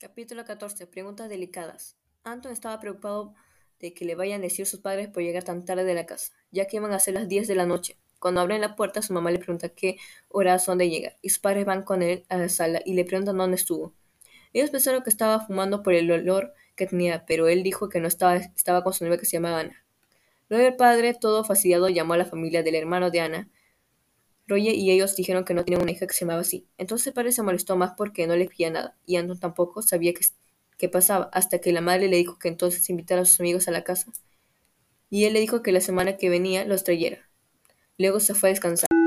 Capítulo 14. Preguntas delicadas. Anton estaba preocupado de que le vayan a decir sus padres por llegar tan tarde de la casa, ya que iban a ser las 10 de la noche. Cuando abren la puerta, su mamá le pregunta qué horas son de llegar, y sus padres van con él a la sala y le preguntan dónde estuvo. Ellos pensaron que estaba fumando por el olor que tenía, pero él dijo que no estaba, estaba con su novia que se llamaba Ana. Luego el padre, todo fastidiado, llamó a la familia del hermano de Ana, Roger y ellos dijeron que no tenían una hija que se llamaba así. Entonces el padre se molestó más porque no le veía nada, y Anton tampoco sabía qué, qué pasaba, hasta que la madre le dijo que entonces invitara a sus amigos a la casa. Y él le dijo que la semana que venía los trayera. Luego se fue a descansar.